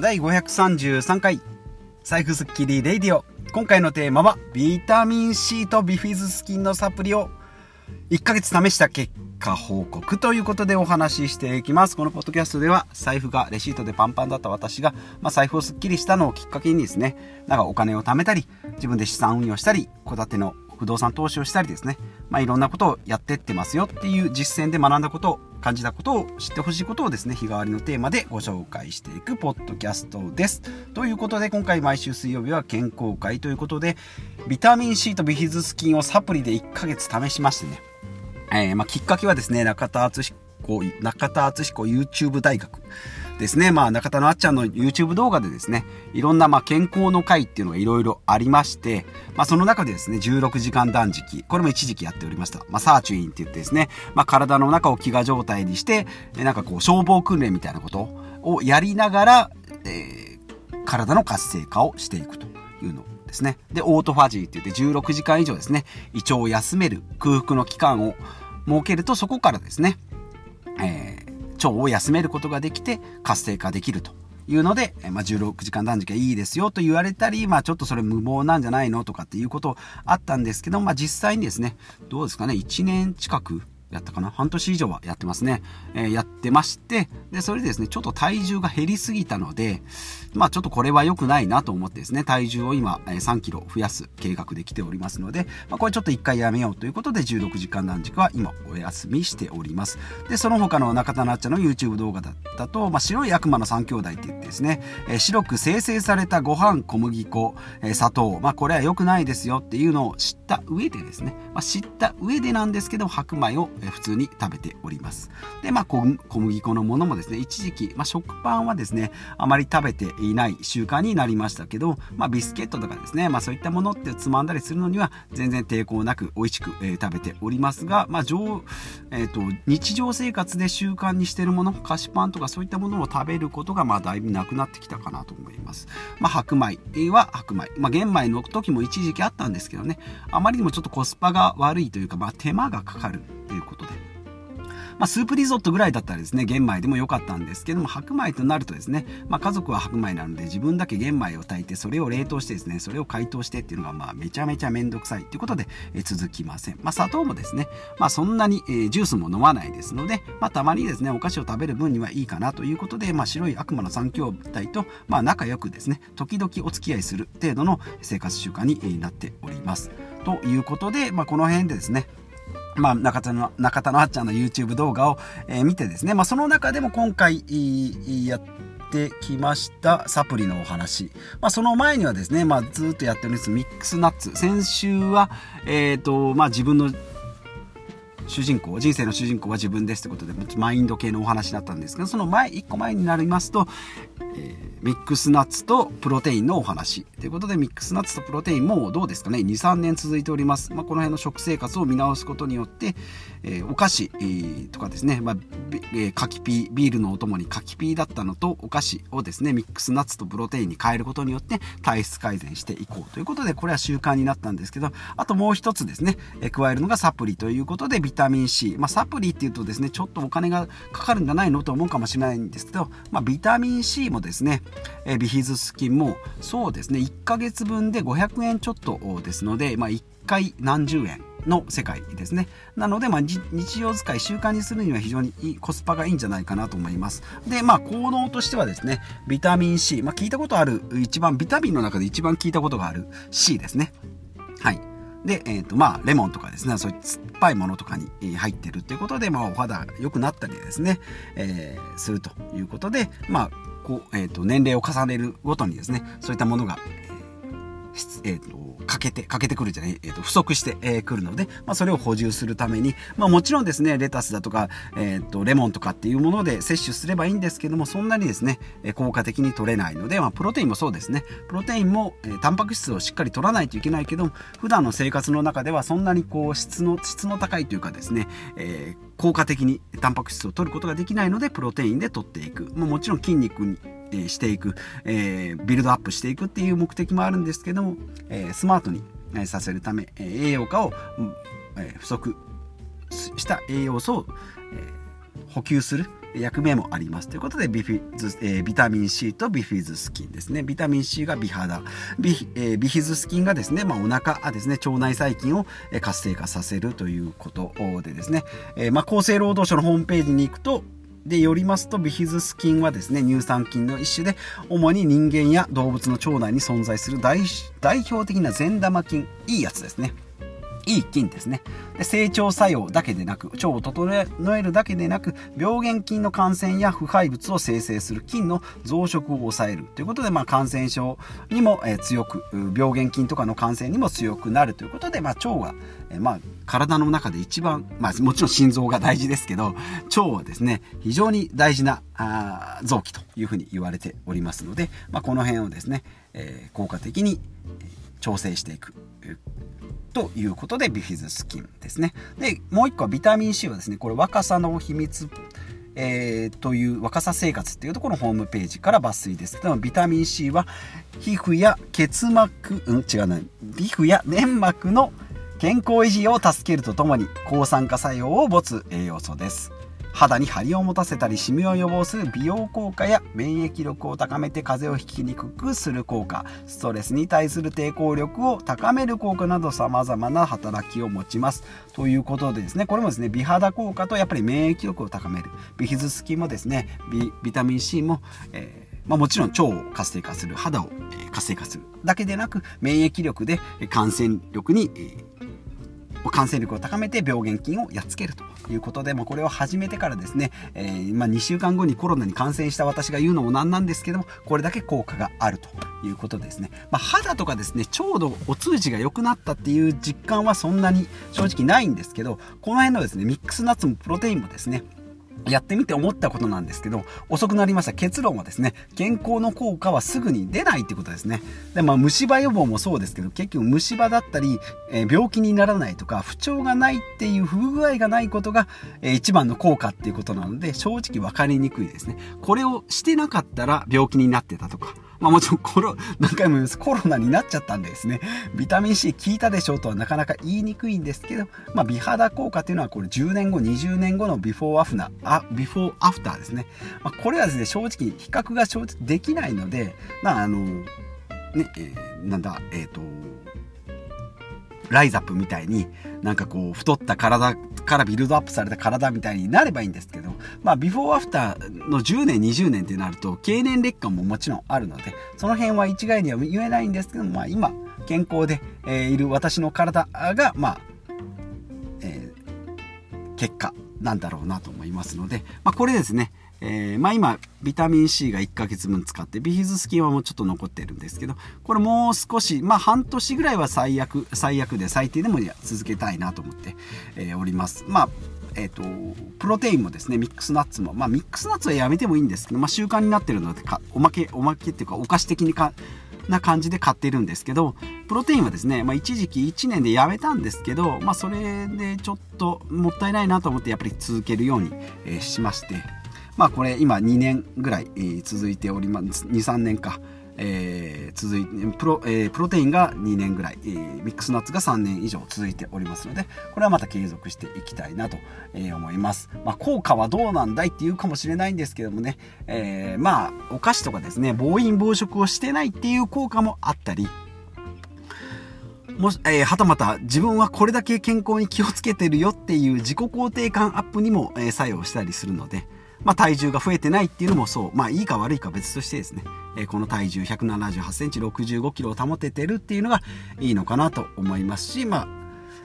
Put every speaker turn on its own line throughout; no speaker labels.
第533回。財布スッキリレイディオ。今回のテーマはビタミン C とビフィズス菌のサプリを1ヶ月試した結果報告ということでお話ししていきます。このポッドキャストでは財布がレシートでパンパンだった私が、まあ、財布をスッキリしたのをきっかけにですねなんかお金を貯めたり自分で資産運用したり戸建ての不動産投資をしたりですね、まあ、いろんなことをやってってますよっていう実践で学んだことを感じたことを知ってほしいことをですね日替わりのテーマでご紹介していくポッドキャストです。ということで今回毎週水曜日は健康会ということでビタミン C とビフィズス菌をサプリで1ヶ月試しましてね、えー、まあ、きっかけはですね中田敦彦中田敦彦 YouTube 大学ですね、まあ、中田のあっちゃんの YouTube 動画でですね、いろんな、まあ、健康の会っていうのがいろいろありまして、まあ、その中でですね、16時間断食、これも一時期やっておりました。まあ、サーチュインって言ってですね、まあ、体の中を飢餓状態にして、なんかこう、消防訓練みたいなことをやりながら、えー、体の活性化をしていくというのですね。で、オートファジーって言って16時間以上ですね、胃腸を休める空腹の期間を設けると、そこからですね、腸を休めることができて活性化できるというので、まあ、16時間断食はいいですよと言われたり、まあ、ちょっとそれ無謀なんじゃないのとかっていうことあったんですけど、まあ、実際にですね、どうですかね、1年近くやったかな？半年以上はやってますね。えー、やってまして、で、それでですね、ちょっと体重が減りすぎたので、まあちょっとこれは良くないなと思ってですね、体重を今、3キロ増やす計画できておりますので、まあこれちょっと一回やめようということで、16時間断食は今お休みしております。で、その他の中田なっちゃんの YouTube 動画だったと、まあ白い悪魔の3兄弟って言ってですね、えー、白く生成されたご飯、小麦粉、えー、砂糖、まあこれは良くないですよっていうのを知った上でですね、まあ知った上でなんですけど、白米を普通に食べております。で、まあ、小麦粉のものもですね、一時期、まあ、食パンはですね、あまり食べていない習慣になりましたけど、まあ、ビスケットとかですね、まあ、そういったものってつまんだりするのには全然抵抗なく美味しく、えー、食べておりますが、まあ、上、え、ー、と、日常生活で習慣にしてるもの、菓子パンとかそういったものを食べることが、まあ、だいぶなくなってきたかなと思います。まあ、白米は白米。まあ、玄米の時も一時期あったんですけどね、あまりにもちょっとコスパが悪いというか、まあ、手間がかかることで、まあ、スープリゾットぐらいだったらですね、玄米でも良かったんですけども、白米となるとですね、まあ、家族は白米なので自分だけ玄米を炊いて、それを冷凍してですね、それを解凍してっていうのが、まあ、めちゃめちゃめんどくさいということで、え続きません。まあ、砂糖もですね、まあ、そんなに、え、ジュースも飲まないですので、まあ、たまにですね、お菓子を食べる分にはいいかなということで、まあ、白い悪魔の三兄弟と、まあ、仲良くですね、時々お付き合いする程度の生活習慣になっております。ということで、まあ、この辺でですね、まあ、中田の、中田のあっちゃんの YouTube 動画を、えー、見てですね、まあ、その中でも今回、やってきましたサプリのお話。まあ、その前にはですね、まあ、ずっとやってるんですミックスナッツ。先週は、えっ、ー、と、まあ、自分の主人公、人生の主人公は自分ですってことで、マインド系のお話だったんですけど、その前、一個前になりますと、えー、ミックスナッツとプロテインのお話。ということで、ミックスナッツとプロテインもどうですかね、2、3年続いております。まあ、この辺の食生活を見直すことによって、えー、お菓子、えー、とかですね、まあ、え、柿ピー、ビールのお供に柿ピーだったのとお菓子をですね、ミックスナッツとプロテインに変えることによって体質改善していこうということで、これは習慣になったんですけど、あともう一つですね、え加えるのがサプリということで、ビタミン C。まあ、サプリっていうとですね、ちょっとお金がかかるんじゃないのと思うかもしれないんですけど、まあ、ビタミン C もですね、えビヒズス菌も、そうですね、1ヶ月分で500円ちょっとですので、まあ、1回何十円。の世界ですね。なので、まあ、日常使い習慣にするには非常にコスパがいいんじゃないかなと思います。で、まあ、効能としてはですね、ビタミン C、まあ、聞いたことある、一番、ビタミンの中で一番聞いたことがある C ですね。はい。で、え、ー、と、まあ、レモンとかですね、そういう酸っぱいものとかに入ってるっていうことで、まあ、お肌良くなったりですね、えー、するということで、まあ、こう、え、ー、と、年齢を重ねるごとにですね、そういったものが、え、ー、と、欠けて、欠けてくるじゃない、え、ー、と、不足してく、えー、るので、まあ、それを補充するために、まあ、もちろんですね、レタスだとか、えっ、と、レモンとかっていうもので摂取すればいいんですけども、そんなにですね、効果的に取れないので、まあ、プロテインもそうですね。プロテインも、えー、タンパク質をしっかり取らないといけないけど、普段の生活の中ではそんなにこう、質の、質の高いというかですね、えー、効果的にタンパク質を取ることができないので、プロテインで取っていく。ま、もちろん筋肉にえしていく、えー、ビルドアップしていくっていう目的もあるんですけども、えー、スマートにさせるため、え栄養価を、え不足した栄養素を、え補給する役目もあります。ということでビフィズ、えー、ビタミン C とビフィズスキンですね。ビタミン C が美肌。ビ,、えー、ビフィズスキンがですね、まあ、お腹ですね腸内細菌を活性化させるということでですね、えー、まあ、厚生労働省のホームページに行くとでよりますとビフィズス菌はですね乳酸菌の一種で主に人間や動物の腸内に存在する代表的な善玉菌いいやつですね。いい菌ですね。で成長作用だけでなく腸を整えるだけでなく病原菌の感染や腐敗物を生成する菌の増殖を抑えるということで、まあ、感染症にも、え強く病原菌とかの感染にも強くなるということで、まあ、腸が、えまあ、体の中で一番、まあ、もちろん心臓が大事ですけど腸はですね非常に大事なあ臓器というふうに言われておりますので、まあ、この辺をですね、えー、効果的に調整していく。ということでビフィズス菌ですね。で、もう一個はビタミン C はですね、これ若さの秘密、えー、という若さ生活っていうところのホームページから抜粋ですけども、ビタミン C は皮膚や結膜、うん、違うな、皮膚や粘膜の健康維持を助けるとともに抗酸化作用を持つ栄養素です。肌に張りを持たせたりシミを予防する美容効果や免疫力を高めて風邪をひきにくくする効果ストレスに対する抵抗力を高める効果など様々な働きを持ちます。ということでですねこれもですね美肌効果とやっぱり免疫力を高める。ビフィズスキもですねビビタミン C も、えーまあ、もちろん腸を活性化する。肌を活性化する。だけでなく免疫力で感染力に感染力を高めて病原菌をやっつけるということで、まあ、これを始めてからですね、えー、まあ、2週間後にコロナに感染した私が言うのもなんなんですけどもこれだけ効果があるということですね、まあ、肌とかですねちょうどお通じが良くなったっていう実感はそんなに正直ないんですけどこの辺のですねミックスナッツもプロテインもですねやってみて思ったことなんですけど、遅くなりました結論はですね、健康の効果はすぐに出ないってことですね。で、まあ、虫歯予防もそうですけど、結局虫歯だったり、えー、病気にならないとか、不調がないっていう不具合がないことが、えー、一番の効果っていうことなので、正直分かりにくいですね。これをしてなかったら病気になってたとか、まあもちろんコロ、何回も言います。コロナになっちゃったんでですね、ビタミン C 効いたでしょうとはなかなか言いにくいんですけど、まあ美肌効果っていうのはこれ10年後、20年後のビフォーアフナ、あ、ビフォーアフターですね。まあこれはですね、正直比較が正直できないので、まああの、ね、えー、なんだ、えっ、ー、と、ライザップみたいになんかこう太った体からビルドアップされた体みたいになればいいんですけど、まあビフォーアフターの10年20年ってなると経年劣化ももちろんあるのでその辺は一概には言えないんですけどまあ今健康で、え、いる私の体がまあ、えー、結果なんだろうなと思いますので、まあ、これですね。えー、まあ今、ビタミン C が1ヶ月分使って、ビフィズス菌はもうちょっと残ってるんですけど、これもう少し、まあ半年ぐらいは最悪、最悪で最低でも続けたいなと思って、えー、おります。まあ、えっ、ー、と、プロテインもですね、ミックスナッツも、まあミックスナッツはやめてもいいんですけど、まあ習慣になってるのでか、おまけ、おまけっていうかお菓子的にか、な感じで買ってるんですけど、プロテインはですね、まあ、一時期1年でやめたんですけど、まあ、それでちょっともったいないなと思ってやっぱり続けるように、え、しまして、まあこれ今2年ぐらい、続いております。23年か、えー、続いてプロ,、えー、プロテインが2年ぐらい、えー、ミックスナッツが3年以上続いておりますのでこれはまた継続していきたいなと、え、思います、まあ、効果はどうなんだいっていうかもしれないんですけどもね、えー、まあお菓子とかですね暴飲暴食をしてないっていう効果もあったりもし、えー、はたまた自分はこれだけ健康に気をつけてるよっていう自己肯定感アップにも、えー、作用したりするので、まあ、体重が増えてないっていうのもそう、まあ、いいか悪いか別としてですね、えー、この体重178センチ65キロを保ててるっていうのがいいのかなと思いますし、まあ、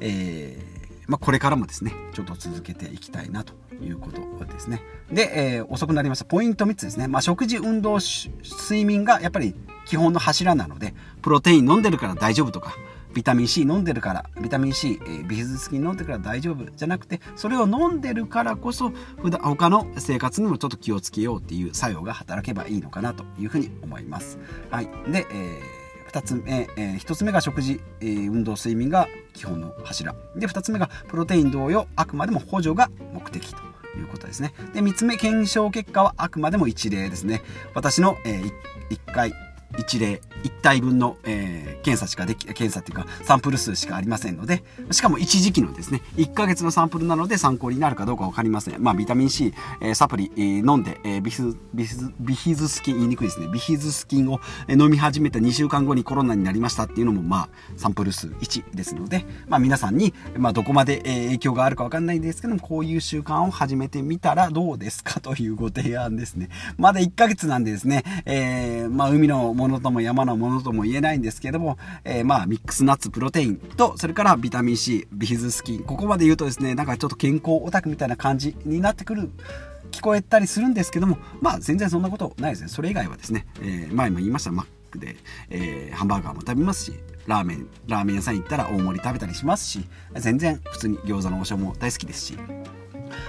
えー、まあ、これからもですね、ちょっと続けていきたいなということですね。で、えー、遅くなりました。ポイント3つですね。まあ、食事、運動、睡眠がやっぱり基本の柱なので、プロテイン飲んでるから大丈夫とか、ビタミン C 飲んでるからビタミン C、えー、ビフィズス菌飲んでるから大丈夫じゃなくてそれを飲んでるからこそ普段他の生活にもちょっと気をつけようっていう作用が働けばいいのかなというふうに思います。はい、で、えー、2つ目、えー、1つ目が食事、えー、運動睡眠が基本の柱。で2つ目がプロテイン同様あくまでも補助が目的ということですね。で3つ目検証結果はあくまでも一例ですね。私の、えー、1回一例一体分の、え検査しかでき、検査っていうか、サンプル数しかありませんので、しかも一時期のですね、1ヶ月のサンプルなので参考になるかどうかわかりません。まあ、ビタミン C、えー、サプリ、えー、飲んで、えー、ビヒズ、ビヒズ、ビヒズスキン、言いにくいですね。ビヒズスキンを飲み始めた2週間後にコロナになりましたっていうのも、まあ、サンプル数1ですので、まあ、皆さんに、まあ、どこまで、影響があるかわかんないんですけども、こういう習慣を始めてみたらどうですかというご提案ですね。まだ1ヶ月なんでですね、えー、まあ、海のものとも山のものとも言えないんですけども、えー、まあ、ミックスナッツプロテインと、それからビタミン C、ビヒズスキン、ここまで言うとですね、なんかちょっと健康オタクみたいな感じになってくる聞こえたりするんですけども、まあ全然そんなことないですね。それ以外はですね、えー、前も言いました、マックで、えー、ハンバーガーも食べますし、ラーメン、ラーメン屋さん行ったら大盛り食べたりしますし、全然普通に餃子の王将も大好きですし、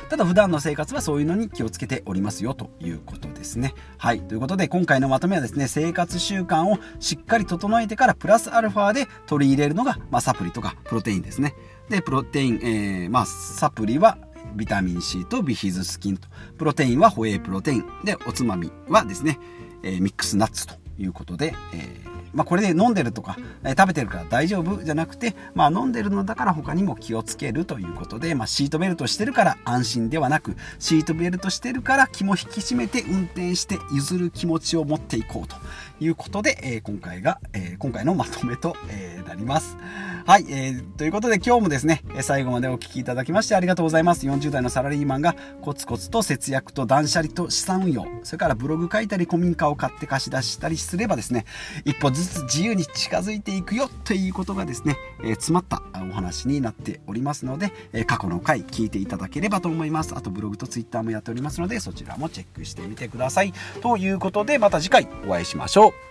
ただ普段の生活はそういうのに気をつけておりますよということですね。はい。ということで今回のまとめはですね、生活習慣をしっかり整えてからプラスアルファで取り入れるのが、まあ、サプリとかプロテインですね。で、プロテイン、えー、まあ、サプリはビタミン C とビヒズスキンと、プロテインはホエイプロテイン、で、おつまみはですね、えー、ミックスナッツということで、えーまあ、これで飲んでるとか、え、食べてるから大丈夫じゃなくて、まあ、飲んでるのだから他にも気をつけるということで、まあ、シートベルトしてるから安心ではなく、シートベルトしてるから気も引き締めて運転して譲る気持ちを持っていこうということで、えー、今回が、えー、今回のまとめと、えー、なります。はい、えー、ということで今日もですね、最後までお聴きいただきましてありがとうございます。40代のサラリーマンがコツコツと節約と断捨離と資産運用、それからブログ書いたり古民家を買って貸し出したりすればですね、一歩ずつ自由に近づいていくよということがですね、えー、詰まったお話になっておりますので、えー、過去の回聞いていただければと思います。あとブログとツイッターもやっておりますので、そちらもチェックしてみてください。ということで、また次回お会いしましょう。